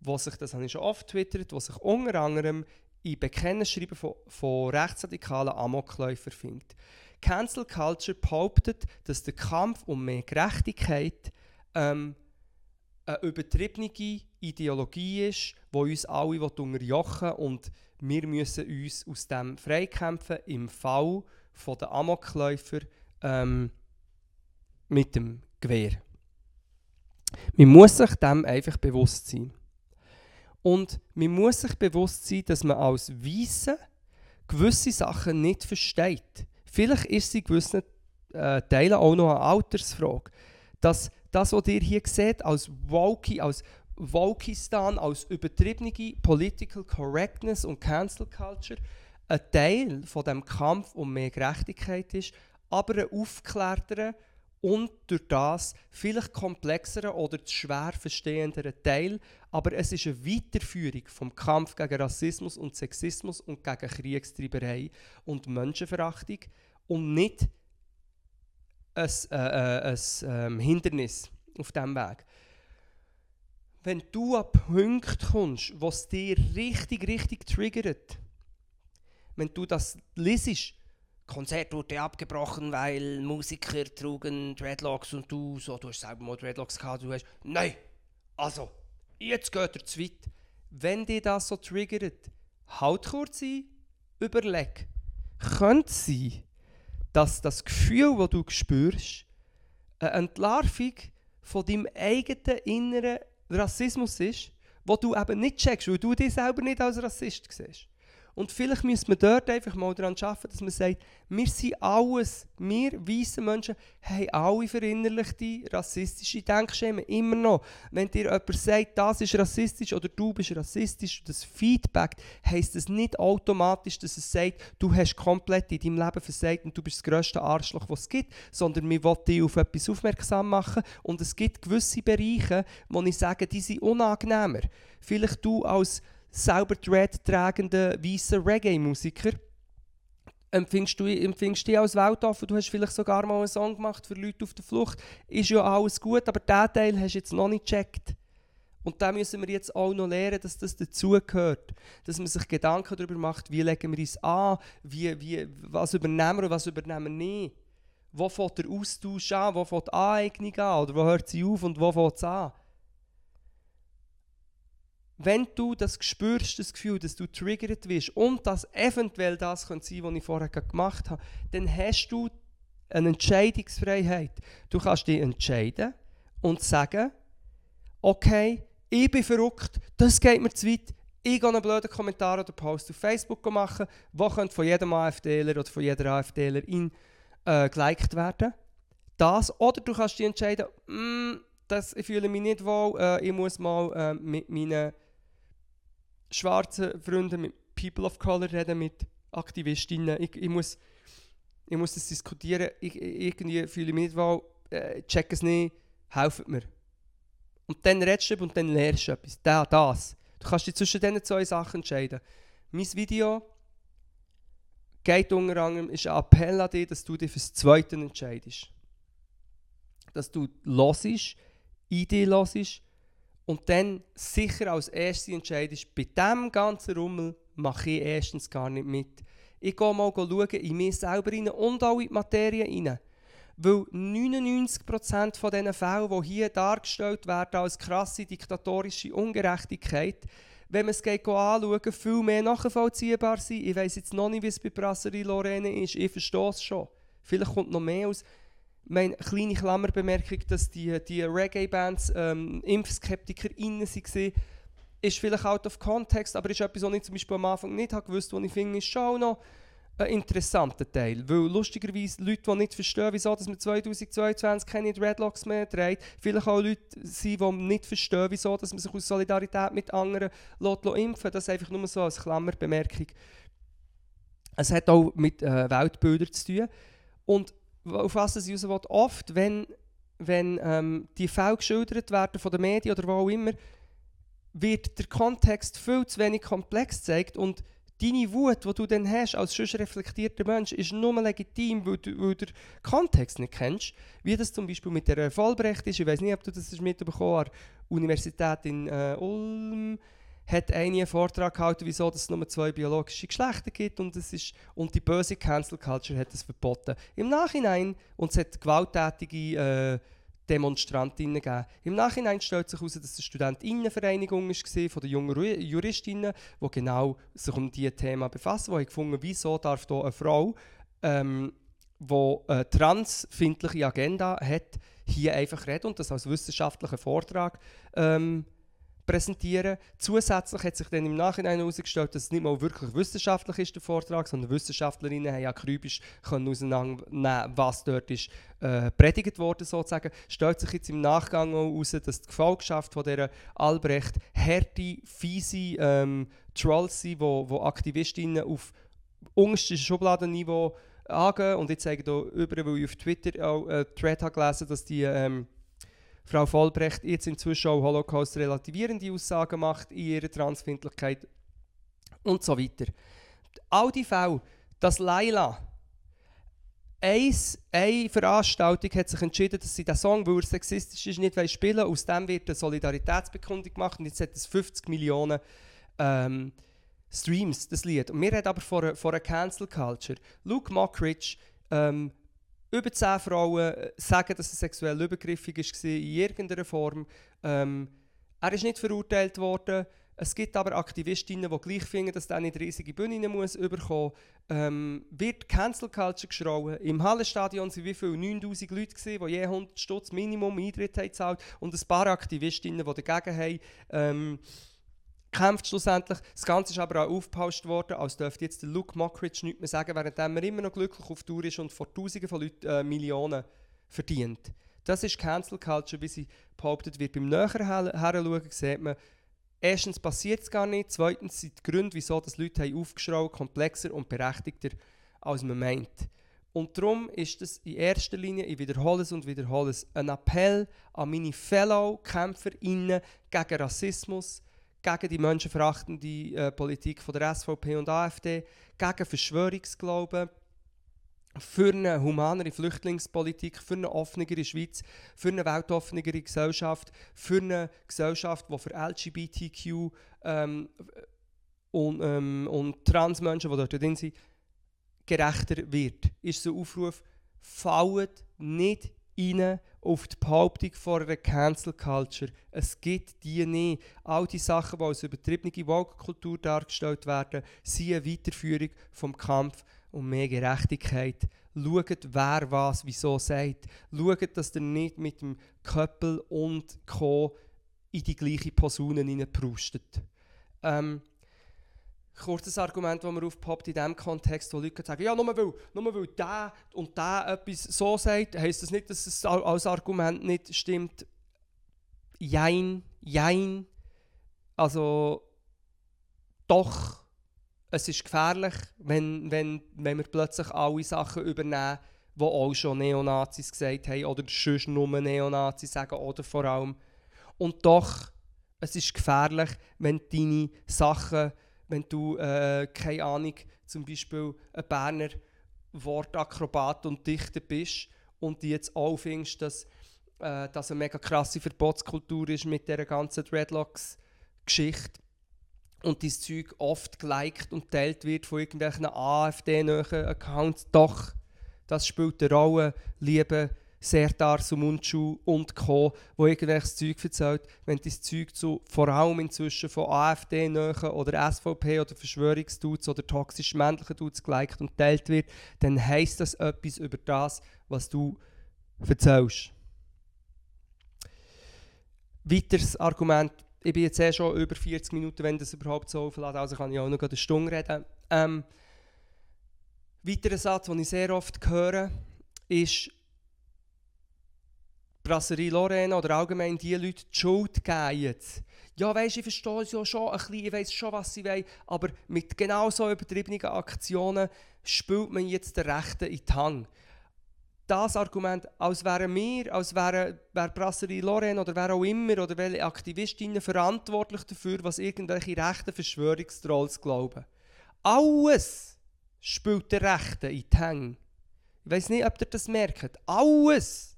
wo sich, das habe ich schon oft twittert, wo sich unter anderem in Bekennerschreiben von, von rechtsradikalen Amokläufern findet. Cancel Culture behauptet, dass der Kampf um mehr Gerechtigkeit ähm, eine übertriebene Ideologie ist, die uns alle unterjochen und wir müssen uns aus dem freikämpfen im Fall der Amokläufer ähm, mit dem Gewehr. Man muss sich dem einfach bewusst sein. Und man muss sich bewusst sein, dass man als Weisse gewisse Sachen nicht versteht. Vielleicht ist sie gewissen äh, Teilen auch noch eine Altersfrage. Dass das, was ihr hier seht, als Woke, als Wokistan, als übertriebene Political Correctness und Cancel Culture, ein Teil von dem Kampf um mehr Gerechtigkeit ist, aber ein aufgeklärterer und durch das vielleicht komplexeren oder schwer verstehenderen Teil, aber es ist eine Weiterführung vom Kampf gegen Rassismus und Sexismus und gegen Kriegstreiberei und Menschenverachtung und nicht ein, äh, äh, ein äh, Hindernis auf diesem Weg. Wenn du an Punkte kommst, wo es dir richtig, richtig triggert, wenn du das liest, Konzert wurde abgebrochen, weil Musiker trugen Dreadlocks und du, so, du hast selber mal Dreadlocks gehabt, du hast, nein, also, jetzt geht er zu weit. Wenn dir das so triggert, halt kurz ein, überleg. Könnte sein, dass das Gefühl, das du spürst, eine Entlarvung von deinem eigenen inneren Rassismus ist, wo du eben nicht checkst, weil du dich selber nicht als Rassist siehst. Und vielleicht müssen wir dort einfach mal daran arbeiten, dass man sagt, wir sind alles, wir weißen Menschen, haben alle verinnerlichte rassistische Denkschemen, immer noch. Wenn dir jemand sagt, das ist rassistisch oder du bist rassistisch, das Feedback, heisst es nicht automatisch, dass es sagt, du hast komplett in deinem Leben versagt und du bist das grösste Arschloch, was es gibt, sondern wir wollen dich auf etwas aufmerksam machen und es gibt gewisse Bereiche, wo ich sage, die sind unangenehmer. Vielleicht du als selber Dread tragenden weißen Reggae-Musiker, empfindest du, empfindest dich als weltoffen. Du hast vielleicht sogar mal einen Song gemacht für Leute auf der Flucht. Ist ja alles gut, aber diesen Teil hast du jetzt noch nicht gecheckt. Und da müssen wir jetzt auch noch lernen, dass das dazugehört. Dass man sich Gedanken darüber macht, wie legen wir uns an, wie, wie, was übernehmen wir und was übernehmen wir nicht. Wo fängt der Austausch an, wo fängt die Aneignung an oder wo hört sie auf und wo fängt es an wenn du das spürst, das Gefühl, dass du triggert wirst und dass eventuell das könnte sein, was ich vorher gemacht habe, dann hast du eine Entscheidungsfreiheit. Du kannst dich entscheiden und sagen, okay, ich bin verrückt, das geht mir zu weit, ich einen blöden Kommentar oder Post auf Facebook machen, wo könnte von jedem AfDler oder von jeder AfDlerin äh, geliked werden. Das, oder du kannst dich entscheiden, mm, das, ich fühle mich nicht wohl, äh, ich muss mal äh, mit meinen schwarzen Freunden, mit People of Color reden, mit Aktivistinnen. Ich, ich, muss, ich muss das diskutieren. Ich, irgendwie fühle ich mich nicht wohl, äh, check es nicht, helft mir. Und dann redest du und dann lernst du etwas. Da, das. Du kannst dich zwischen diesen zwei Sachen entscheiden. Mein Video geht unter anderem, ist ein Appell an dich, dass du dich fürs Zweite entscheidest. Dass du hörst, Idee hörst und dann sicher als erstes entscheidest, bei diesem ganzen Rummel mache ich erstens gar nicht mit. Ich gehe mal schauen in mich selber rein und auch in die Materie rein. Weil 99% von diesen Fällen, die hier dargestellt werden als krasse diktatorische Ungerechtigkeit, wenn man es geht anschauen, viel mehr nachvollziehbar sind. Ich weiß jetzt noch nicht, wie es bei Brasserie Lorraine ist. Ich verstehe es schon. Vielleicht kommt noch mehr aus. Meine kleine Klammerbemerkung, dass die, die Reggae-Bands ähm, Impfskeptiker innen waren, ist vielleicht out of context, aber ist etwas, was ich zum Beispiel am Anfang nicht habe gewusst, was ich finde, ist schon noch ein interessanter Teil. Weil lustigerweise Leute, die nicht verstehen, wieso dass man 2022 keine Dreadlocks mehr trägt, vielleicht auch Leute sind, die nicht verstehen, wieso dass man sich aus Solidarität mit anderen lässt, lässt impfen Das ist einfach nur so als Klammerbemerkung. Es hat auch mit äh, Weltbildern zu tun. Und auf was es raus will, oft, wenn, wenn ähm, die Fälle geschildert werden von den Medien oder wo auch immer, wird der Kontext viel zu wenig komplex gezeigt und deine Wut, die du dann hast als schon reflektierter Mensch, ist nur legitim, weil du, weil du den Kontext nicht kennst. Wie das zum Beispiel mit der Vollbrecht ist. Ich weiß nicht, ob du das mitbekommen hast. Die Universität in äh, Ulm hat einen Vortrag gehalten, wieso es nur zwei biologische Geschlechter gibt und, es ist, und die böse Cancel Culture hat es verboten. Im Nachhinein, und es hat gewalttätige äh, Demonstrantinnen gegeben. Im Nachhinein stellt sich heraus, dass es eine Studentinnenvereinigung war von den jungen Juristinnen, die genau sich um dieses Thema befassen, die gefunden wieso darf hier eine Frau, ähm, die eine transfindliche Agenda hat, hier einfach reden und das als wissenschaftlichen Vortrag ähm, präsentieren. Zusätzlich hat sich dann im Nachhinein herausgestellt, dass es nicht mal wirklich wissenschaftlich ist, der Vortrag, sondern Wissenschaftlerinnen haben akribisch auseinandernehmen, was dort ist äh, predigt worden sozusagen. Stellt sich jetzt im Nachgang auch heraus, dass die Gefolgschaft von dieser Albrecht harte, fiese ähm, Trolls sind, wo, wo Aktivistinnen auf unterstem Schubladenniveau angehen. Und ich zeige hier über, weil ich auf Twitter auch einen Thread habe gelesen dass die ähm, Frau Vollbrecht jetzt inzwischen auch Holocaust-relativierende Aussagen macht in ihrer Transfindlichkeit und so weiter. All die Fälle, dass Laila eine Veranstaltung hat sich entschieden, dass sie den Song, weil er sexistisch ist, nicht spielen will. Aus dem wird eine Solidaritätsbekundung gemacht und jetzt hat es 50 Millionen ähm, Streams, das Lied. Und wir reden aber von einer Cancel Culture. Luke Mockridge ähm, über zehn Frauen äh, sagen, dass er sexuell übergriffig war in irgendeiner Form. Ähm, er ist nicht verurteilt worden. Es gibt aber Aktivistinnen, die gleich finden, dass er nicht riesige Bühnen muss überkommen. Ähm, wird Cancel Culture geschrauen. Im Hallenstadion waren wie viele? 9000 Leute, gewesen, die je 100 Stutz Minimum Eintritt haben gezahlt und ein paar Aktivistinnen, die dagegen haben. Ähm, kämpft schlussendlich. Das Ganze ist aber auch aufgepauscht worden, als dürfte jetzt Luke Mockridge nichts mehr sagen, während er immer noch glücklich auf Tour ist und vor Tausenden von Leuten äh, Millionen verdient. Das ist Cancel Culture, wie sie behauptet wird. Beim näheren Heranschauen sieht man, erstens passiert es gar nicht, zweitens sind die Gründe, wieso das Leute haben aufgeschraubt, komplexer und berechtigter, als man meint. Und darum ist es in erster Linie, ich wiederhole es und wiederhole es, ein Appell an meine Fellow-KämpferInnen gegen Rassismus, gegen die menschenverachtende äh, Politik von der SVP und AfD, gegen Verschwörungsglauben, für eine humanere Flüchtlingspolitik, für eine offenere Schweiz, für eine weltoffenere Gesellschaft, für eine Gesellschaft, die für LGBTQ ähm, und, ähm, und Transmenschen, die dort drin sind, gerechter wird. Ist so ein Aufruf, fallt nicht rein auf die Behauptung von einer Cancel Culture. Es gibt die nicht. All die Sachen, die als übertriebene Woke-Kultur dargestellt werden, sind eine Weiterführung vom Kampf um mehr Gerechtigkeit. Schaut, wer was wieso sagt. Schaut, dass ihr nicht mit dem Köppel und Co. in die gleiche Posaune hineinprustet. Ähm, kurzes Argument, das mir aufpoppt in dem Kontext, wo Leute sagen, ja, nur weil, nur weil der und der etwas so sagt, heisst das nicht, dass es als Argument nicht stimmt. Jein, jein. Also, doch, es ist gefährlich, wenn, wenn, wenn wir plötzlich alle Sachen übernehmen, die auch schon Neonazis gesagt haben oder sonst nur Neonazis sagen oder vor allem. Und doch, es ist gefährlich, wenn deine Sachen wenn du, äh, keine Ahnung, zum Beispiel ein Berner Wortakrobat und Dichter bist und die jetzt auch findest, dass äh, das eine mega krasse Verbotskultur ist mit der ganzen Dreadlocks-Geschichte und dieses Zeug oft geliked und teilt wird von irgendwelchen AfD-nahen Accounts. Doch, das spielt eine Rolle, liebe Serdar Sumunchu und Co., wo irgendwelches Zeug erzählt, wenn das Zeug zu, vor allem inzwischen von AfD nachen oder SVP oder Verschwörungsdudes oder toxisch männlichen Dudes geliked und teilt wird, dann heisst das etwas über das, was du erzählst. Weiteres Argument, ich bin jetzt eh schon über 40 Minuten, wenn das überhaupt so aufladen, also kann ich auch noch eine Stunde reden. Ähm, weiterer Satz, den ich sehr oft höre, ist, Brasserie Lorena oder allgemein die Leute die Schuld geben. Ja, weisst, ich verstehe es ja schon ein bisschen, ich weiß schon, was sie wollen, aber mit genau so übertriebenen Aktionen spielt man jetzt den Rechten in die Hand. Das Argument, als wären wir, als wäre wär Brasserie Lorena oder wer auch immer oder welche Aktivistinnen verantwortlich dafür, was irgendwelche rechten Verschwörungstrolls glauben. Alles spielt der Rechten in die Hände. Ich weiß nicht, ob ihr das merkt. Alles!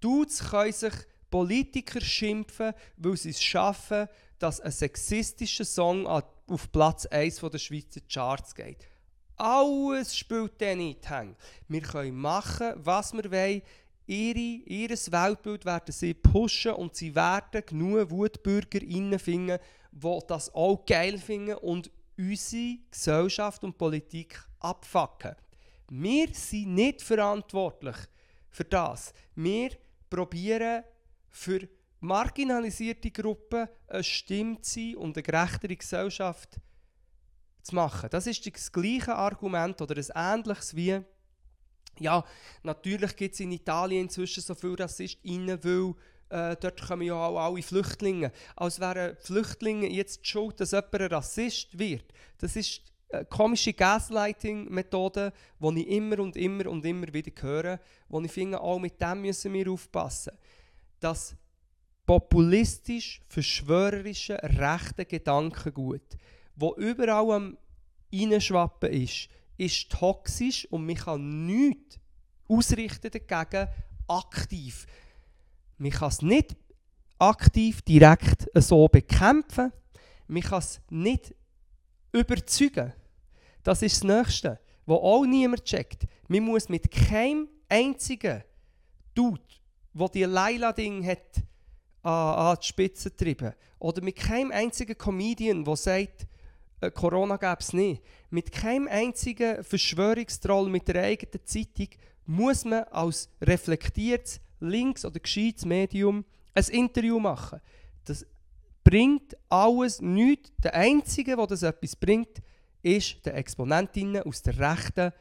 Dudes können sich Politiker schimpfen, weil sie es schaffen, dass ein sexistischer Song auf Platz 1 der Schweizer Charts geht. Alles spielt denen in die Hände. Wir können machen, was wir wollen. Ihre, ihr Weltbild werden sie pushen und sie werden genug WutbürgerInnen finden, die das auch geil finden und unsere Gesellschaft und Politik abfacken. Wir sind nicht verantwortlich für das. Wir probieren für marginalisierte Gruppen eine Stimme zu sein und eine gerechtere Gesellschaft zu machen. Das ist das gleiche Argument oder ein ähnliches wie, ja, natürlich gibt es in Italien inzwischen so viele Rassistinnen, weil äh, dort kommen ja auch alle Flüchtlinge. Als wären Flüchtlinge jetzt die schuld, dass jemand ein Rassist wird. Das ist komische Gaslighting-Methode, die ich immer und immer und immer wieder höre, wo ich finde, auch mit dem müssen wir aufpassen. Das populistisch verschwörerische rechte Gedankengut, wo überall am Reinschwappen ist, ist toxisch und man kann nichts ausrichten dagegen aktiv. Man kann es nicht aktiv direkt so bekämpfen, man kann es nicht überzeugen. Das ist das Nächste, wo auch niemand checkt. Man muss mit keinem einzigen Dude, der die Laila-Ding hat, an, an die Spitze treiben. Oder mit keinem einzigen Comedian, der sagt, äh, Corona gäbe es nicht. Mit keinem einzigen Verschwörungstroll mit der eigenen Zeitung muss man als reflektiertes, links- oder gescheites Medium ein Interview machen. Das bringt alles nichts. Der Einzige, der das etwas bringt, ist der Exponentinnen aus der Rechten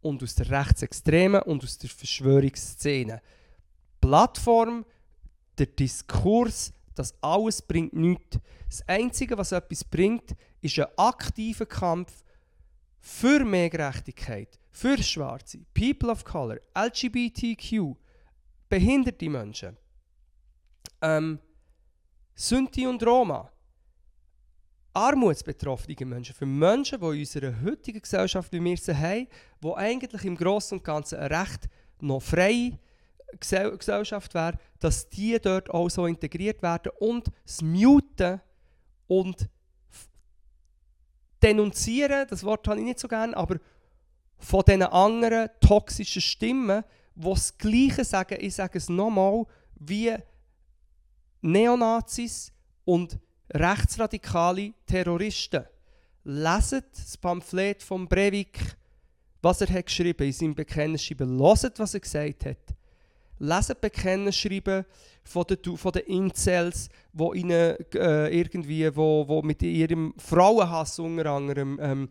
und aus der Rechtsextremen und aus der Verschwörungsszene. Plattform, der Diskurs, das alles bringt nichts. Das Einzige, was etwas bringt, ist ein aktiver Kampf für mehr Gerechtigkeit, für Schwarze, People of Color, LGBTQ, behinderte Menschen. Ähm, Sinti und Roma, armutsbetroffene Menschen, für Menschen, die in unserer heutigen Gesellschaft, wie wir sie haben, die eigentlich im Großen und Ganzen eine recht noch freie Gesellschaft wäre, dass die dort auch so integriert werden und das Muten und denunzieren, das Wort habe ich nicht so gerne, aber von diesen anderen toxischen Stimmen, die das Gleiche sagen, ich sage es nochmal, wie Neonazis und rechtsradikale Terroristen. Leset das Pamphlet von Breivik, was er hat geschrieben in seinem Bekennerschreiben. Loset, was er gesagt hat. lesen Bekennen schreiben von den, von den Incels, wo ihnen äh, irgendwie, wo, wo mit ihrem Frauenhass unter anderem ähm,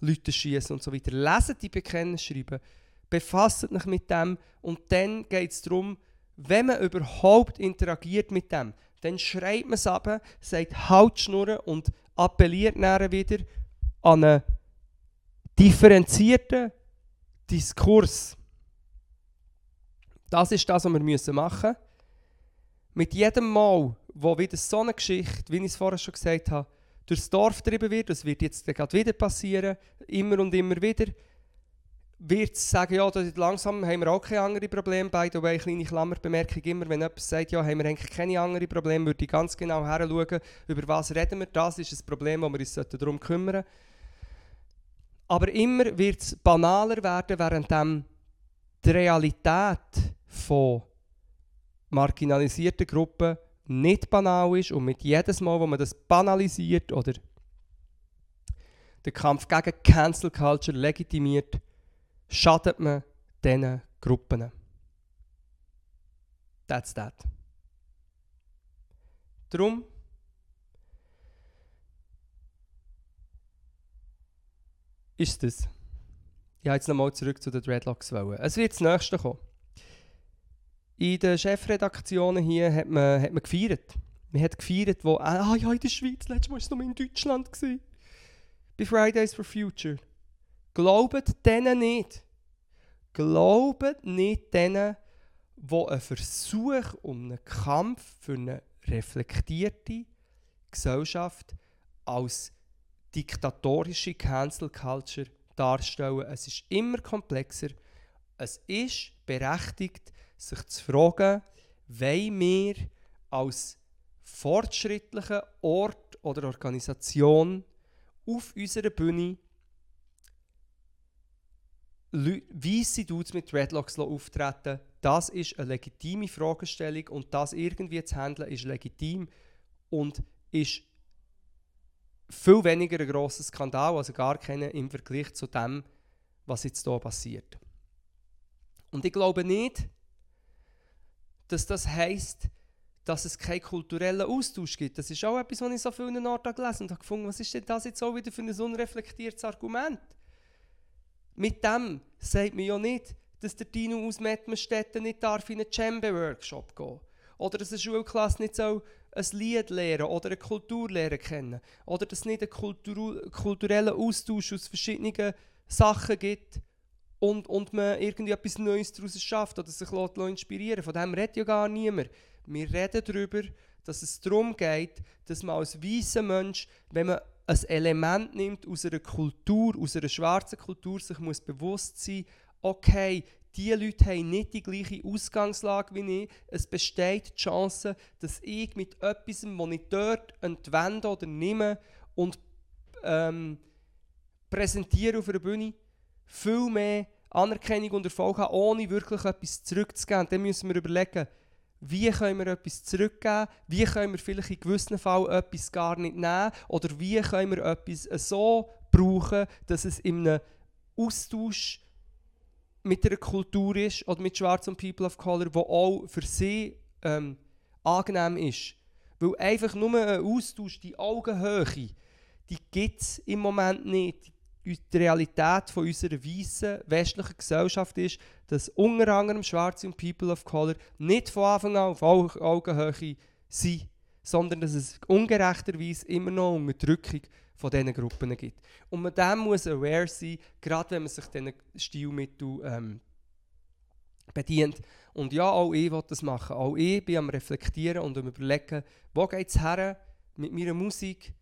Leute schießen und so weiter. Lesen die Bekennen schreiben, befasst euch mit dem und dann geht es darum, wenn man überhaupt interagiert mit dem, dann schreit man es ab, sagt halt schnurren und appelliert dann wieder an einen differenzierten Diskurs. Das ist das, was wir machen müssen. Mit jedem Mal, wo wieder so eine Geschichte, wie ich es vorher schon gesagt habe, durchs Dorf getrieben wird, das wird jetzt gerade wieder passieren, immer und immer wieder, wird sagen, ja, langsam haben wir auch keine anderen Probleme. By the way, kleine Klammerbemerkung, immer wenn jemand sagt, ja, haben wir eigentlich keine anderen Probleme, würde ich ganz genau heranschauen, über was reden wir. Das ist ein Problem, wo wir uns darum kümmern sollten. Aber immer wird es banaler werden, während die Realität von marginalisierten Gruppen nicht banal ist und mit jedes Mal, wo man das banalisiert oder den Kampf gegen Cancel Culture legitimiert, schadet man diesen Gruppen. That's that. Darum ist es. Ich habe jetzt nochmal zurück zu den Dreadlocks wollen. Es wird das nächste kommen. In den Chefredaktionen hier hat man, hat man gefeiert. Man hat gefeiert, wo, ah ja, in der Schweiz, letztes Mal war es noch in Deutschland. Bei Fridays for Future. Glaubt denen nicht. Glaubt nicht denen, die einen Versuch um einen Kampf für eine reflektierte Gesellschaft als diktatorische Cancel Culture darstellen. Es ist immer komplexer. Es ist berechtigt, sich zu fragen, wollen wir als fortschrittlicher Ort oder Organisation auf unserer Bühne weisse Dudes mit Dreadlocks auftreten, das ist eine legitime Fragestellung und das irgendwie zu handeln ist legitim und ist viel weniger ein grosser Skandal, also gar keinen im Vergleich zu dem, was jetzt hier passiert. Und ich glaube nicht, dass das heisst, dass es keinen kulturellen Austausch gibt. Das ist auch etwas, was ich so vielen Orten gelesen und habe gefunden, was ist denn das jetzt auch wieder für ein unreflektiertes Argument? Mit dem sagt man ja nicht, dass der Dino aus Mettmerstetten nicht darf in einen Djembe-Workshop gehen Oder dass eine Schulklasse nicht so ein Lied lernen oder eine Kultur lernen kennen. Oder dass es nicht einen Kultur kulturellen Austausch aus verschiedenen Sachen gibt und, und man irgendwie etwas Neues daraus schafft oder sich inspirieren Von dem redet ja gar niemand. Wir reden darüber, dass es darum geht, dass man als weißer Mensch, wenn man ein Element nimmt aus einer Kultur, aus einer schwarzen Kultur, sich muss bewusst sein, okay, die Leute haben nicht die gleiche Ausgangslage wie ich. Es besteht die Chance, dass ich mit etwas, das ich dort entwende oder nehme und ähm, präsentiere auf einer Bühne, viel mehr Anerkennung und Erfolg habe, ohne wirklich etwas zurückzugeben. Dann müssen wir überlegen, wie können wir etwas zurückgeben, wie können wir vielleicht in gewissen Fällen etwas gar nicht nehmen? Oder wie können wir etwas so brauchen, dass es in einem Austausch mit einer Kultur ist oder mit schwarzen People of Color, wo auch für sie ähm, angenehm ist. Weil einfach nur ein Austausch, die Augenhöhe, die gibt es im Moment nicht die Realität von unserer weißen westlichen Gesellschaft ist, dass unter anderem Schwarze und People of Color nicht von Anfang an auf Augenhöhe sind, sondern dass es ungerechterweise immer noch Unterdrückung von diesen Gruppen gibt. Und man dem muss aware sein, gerade wenn man sich diesen Stilmitteln ähm, bedient. Und ja, auch ich will das machen. Auch ich bin am Reflektieren und am Überlegen, wo geht es her mit meiner Musik,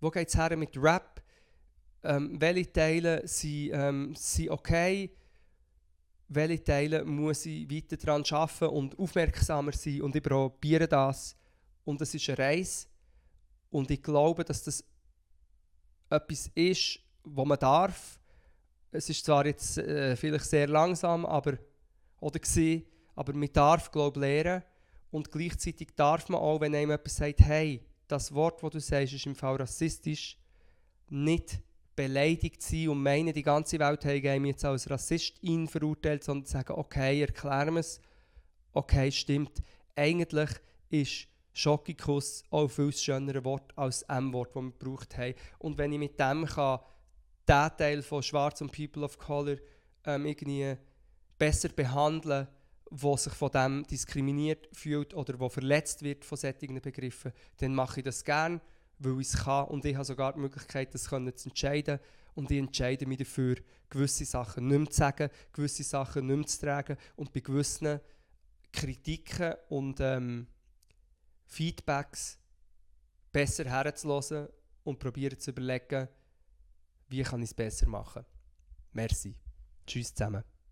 wo geht es her mit Rap, ähm, welche Teile sind, ähm, sind okay, welche Teile muss ich weiter daran arbeiten und aufmerksamer sein und ich probiere das. Und es ist eine Reise und ich glaube, dass das etwas ist, wo man darf. Es ist zwar jetzt äh, vielleicht sehr langsam, aber oder gewesen, aber man darf glaube lernen und gleichzeitig darf man auch, wenn einem jemand sagt, hey, das Wort, das du sagst, ist im Fall rassistisch, nicht beleidigt sein und meinen, die ganze Welt habe mich jetzt als Rassistin verurteilt, sondern sagen, okay, erklären wir es. Okay, stimmt, eigentlich ist Schockikuss auch viel schönere Wort als das M-Wort, das wir gebraucht haben. Und wenn ich mit dem kann, den Teil von Schwarz und People of Color ähm, irgendwie besser behandeln wo sich von dem diskriminiert fühlt oder wo verletzt wird von solchen Begriffen, dann mache ich das gerne, weil ich es kann und ich habe sogar die Möglichkeit, das zu entscheiden und ich entscheide mich dafür, gewisse Sachen nicht mehr zu sagen, gewisse Sachen nicht mehr zu tragen und bei gewissen Kritiken und ähm, Feedbacks besser herzulassen und probieren zu überlegen, wie kann ich es besser machen. Merci. Tschüss zusammen.